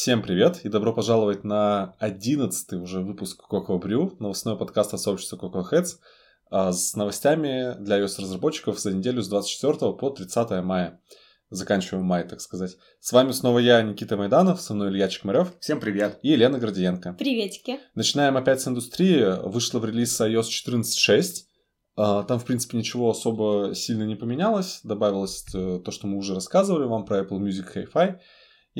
Всем привет и добро пожаловать на одиннадцатый уже выпуск Coco Brew, новостной подкаст от сообщества Coco Heads а, с новостями для iOS-разработчиков за неделю с 24 по 30 мая. Заканчиваем май, так сказать. С вами снова я, Никита Майданов, со мной Илья Чекмарев. Всем привет. И Елена Гордиенко. Приветики. Начинаем опять с индустрии. Вышла в релиз iOS 14.6. А, там, в принципе, ничего особо сильно не поменялось. Добавилось э, то, что мы уже рассказывали вам про Apple Music Hi-Fi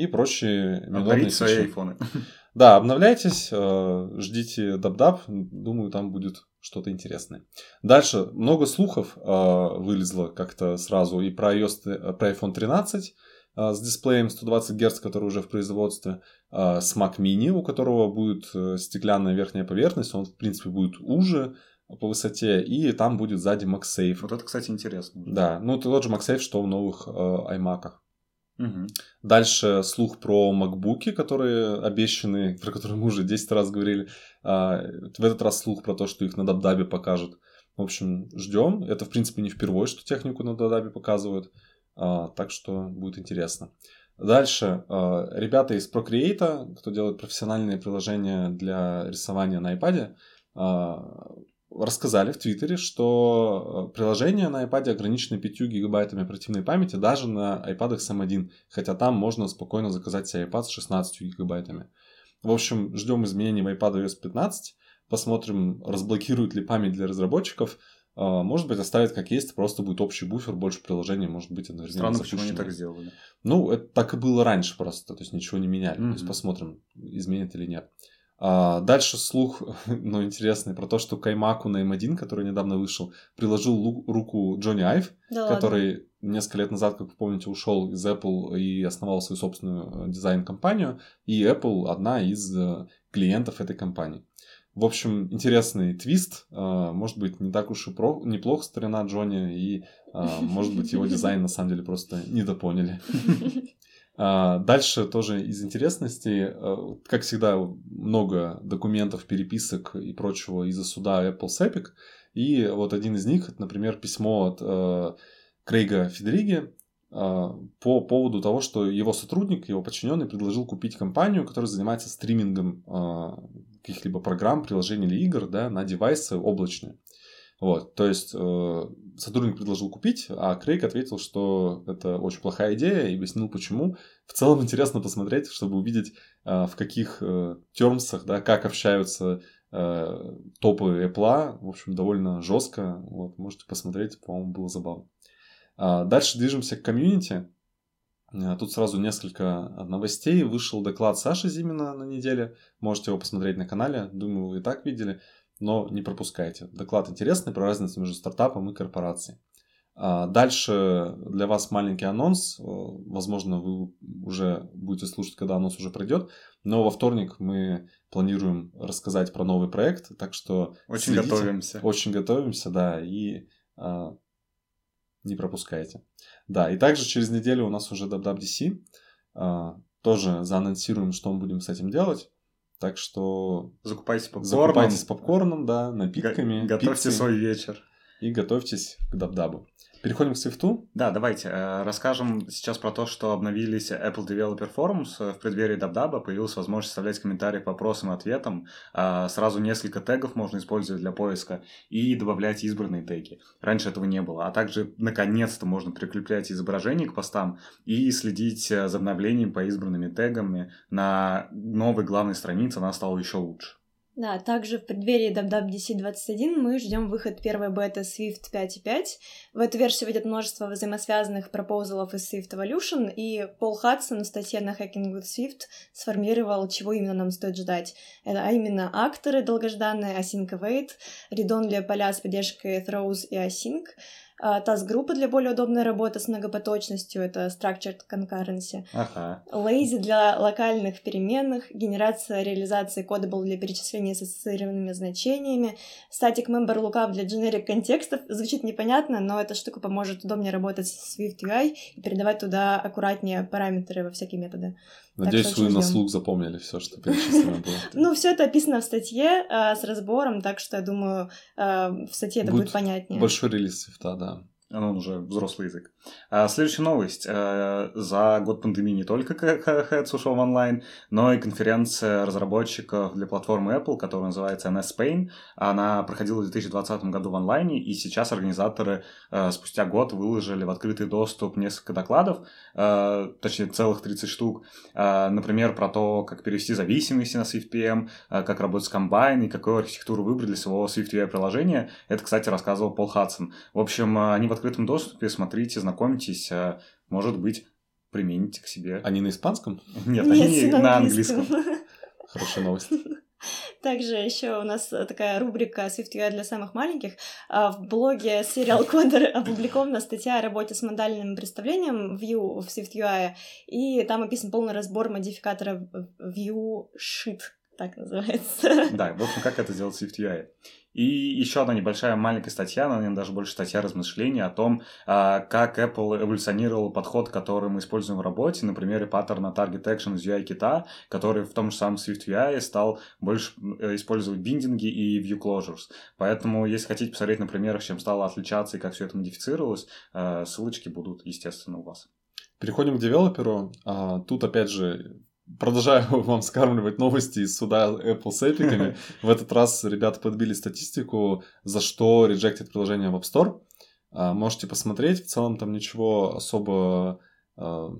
и прочие Обновить свои айфоны. Да, обновляйтесь, э, ждите dub dub, думаю, там будет что-то интересное. Дальше много слухов э, вылезло как-то сразу и про iOS, про iPhone 13 э, с дисплеем 120 Гц, который уже в производстве, с Mac Mini, у которого будет стеклянная верхняя поверхность, он, в принципе, будет уже по высоте, и там будет сзади MagSafe. Вот это, кстати, интересно. Да, ну это тот же MagSafe, что в новых э, iMac. Угу. Дальше слух про макбуки, которые обещаны, про которые мы уже 10 раз говорили. А, в этот раз слух про то, что их на Дабдабе покажут. В общем, ждем. Это, в принципе, не впервые, что технику на Дабдабе показывают. А, так что будет интересно. Дальше. А, ребята из Procreate, кто делает профессиональные приложения для рисования на iPad, рассказали в Твиттере, что э, приложение на iPad ограничено 5 гигабайтами оперативной памяти даже на iPad с M1, хотя там можно спокойно заказать себе iPad с 16 гигабайтами. В общем, ждем изменений в iPad OS 15, посмотрим, разблокируют ли память для разработчиков, а, может быть, оставят как есть, просто будет общий буфер, больше приложений, может быть, одновременно Странно, почему они так сделали. Ну, это так и было раньше просто, то есть ничего не меняли. Mm-hmm. То есть посмотрим, изменит или нет. А, дальше слух, ну, интересный, про то, что Каймаку на М1, который недавно вышел, приложил руку Джонни Айв, да который ладно? несколько лет назад, как вы помните, ушел из Apple и основал свою собственную э, дизайн-компанию, и Apple одна из э, клиентов этой компании. В общем, интересный твист. А, может быть, не так уж и про... неплох старина Джонни, и, а, может быть, его дизайн на самом деле просто недопоняли. А, дальше тоже из интересностей, э, как всегда, много документов, переписок и прочего из-за суда Apple с Epic. И вот один из них, например, письмо от э, Крейга Федериги по поводу того, что его сотрудник, его подчиненный предложил купить компанию, которая занимается стримингом каких-либо программ, приложений или игр да, на девайсы облачные. Вот, то есть э, сотрудник предложил купить, а Крейг ответил, что это очень плохая идея и объяснил почему. В целом интересно посмотреть, чтобы увидеть, э, в каких э, термсах, да, как общаются э, топы Apple. В общем, довольно жестко. Вот, можете посмотреть, по-моему, было забавно. А дальше движемся к комьюнити. Э, тут сразу несколько новостей. Вышел доклад Саши Зимина на неделе. Можете его посмотреть на канале. Думаю, вы и так видели но не пропускайте. Доклад интересный про разницу между стартапом и корпорацией. А, дальше для вас маленький анонс. Э, возможно, вы уже будете слушать, когда анонс уже пройдет. Но во вторник мы планируем рассказать про новый проект, так что очень следите. готовимся. Очень готовимся, да, и а, не пропускайте. Да, и также через неделю у нас уже WWDC. А, тоже заанонсируем, что мы будем с этим делать. Так что... Закупайтесь попкорном. Закупайтесь попкорном, да, напитками. Готовьте пиццей, свой вечер. И готовьтесь к дабдабу. Переходим к свифту. Да, давайте. Э, расскажем сейчас про то, что обновились Apple Developer Forums. Э, в преддверии Дабдаба появилась возможность оставлять комментарии к вопросам и ответам. Э, сразу несколько тегов можно использовать для поиска и добавлять избранные теги. Раньше этого не было. А также, наконец-то, можно прикреплять изображения к постам и следить за обновлением по избранными тегами на новой главной странице. Она стала еще лучше. Да, также в преддверии WWDC 21 мы ждем выход первой беты Swift 5.5. В эту версию войдет множество взаимосвязанных пропозалов из Swift Evolution, и Пол Хадсон в статье на Hacking with Swift сформулировал, чего именно нам стоит ждать. Это, а именно акторы долгожданные, Async Await, read-only поля с поддержкой Throws и Async, Task-группы для более удобной работы с многопоточностью, это Structured Concurrency. Ага. Lazy для локальных переменных, генерация реализации Codable для перечисления с ассоциированными значениями, Static Member Lookup для generic контекстов. Звучит непонятно, но эта штука поможет удобнее работать с Swift UI и передавать туда аккуратнее параметры во всякие методы. Надеюсь, вы на слух запомнили все, что перечислено было. Ну, все это описано в статье а, с разбором, так что я думаю, а, в статье это будет понятнее. Большой релиз свифта, да. Он уже взрослый язык. А, следующая новость. А, за год пандемии не только Heads ушел в онлайн, но и конференция разработчиков для платформы Apple, которая называется NS Spain. Она проходила в 2020 году в онлайне, и сейчас организаторы а, спустя год выложили в открытый доступ несколько докладов, а, точнее целых 30 штук. Например, про то, как перевести зависимости на SwiftPM, а, как работать с комбайн и какую архитектуру выбрать для своего SwiftUI приложения. Это, кстати, рассказывал Пол Хадсон. В общем, они в открытом доступе, смотрите, знакомьтесь, а, может быть, примените к себе. Они на испанском? Нет, Нет они на английском. Хорошая новость. Также еще у нас такая рубрика SwiftUI для самых маленьких. А, в блоге Serial Coder опубликована статья о работе с модальным представлением Vue в SwiftUI, и там описан полный разбор модификатора Vue Shit, так называется. Да, в общем, как это сделать в SwiftUI. И еще одна небольшая маленькая статья, наверное, даже больше статья размышлений о том, а, как Apple эволюционировал подход, который мы используем в работе, на примере паттерна Target Action из UI кита, который в том же самом Swift UI стал больше э, использовать биндинги и view closures. Поэтому, если хотите посмотреть на примерах, чем стало отличаться и как все это модифицировалось, э, ссылочки будут, естественно, у вас. Переходим к девелоперу. А, тут, опять же, продолжаю вам скармливать новости из суда Apple с эпиками. В этот раз ребята подбили статистику, за что реджектит приложение в App Store. А, можете посмотреть. В целом там ничего особо а,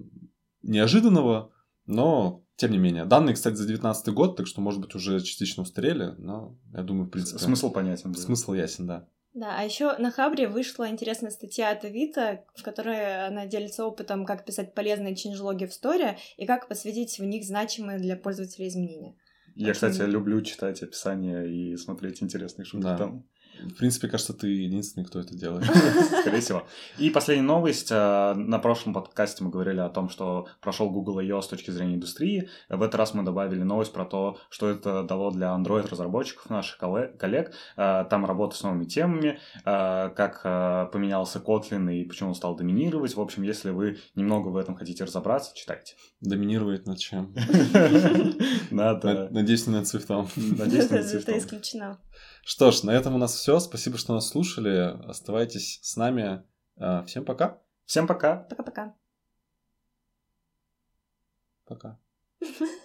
неожиданного, но тем не менее. Данные, кстати, за 2019 год, так что, может быть, уже частично устарели, но я думаю, в принципе... Смысл понятен. Смысл ясен, да. Да, а еще на Хабре вышла интересная статья от Авито, в которой она делится опытом, как писать полезные чинжлоги в сторе и как посвятить в них значимые для пользователя изменения. Я, кстати, люблю читать описания и смотреть интересные шутки да. там. В принципе, кажется, ты единственный, кто это делает. Скорее всего. И последняя новость. Э, на прошлом подкасте мы говорили о том, что прошел Google I.O. с точки зрения индустрии. В этот раз мы добавили новость про то, что это дало для Android-разработчиков, наших коллег. Э, там работа с новыми темами, э, как поменялся Kotlin и почему он стал доминировать. В общем, если вы немного в этом хотите разобраться, читайте. Доминирует над чем? Надеюсь, не над цвифтом. Надеюсь, над цвифтом. Это исключено. Что ж, на этом у нас все. Спасибо, что нас слушали. Оставайтесь с нами. А, всем пока. Всем пока. Пока-пока. Пока. -пока. пока.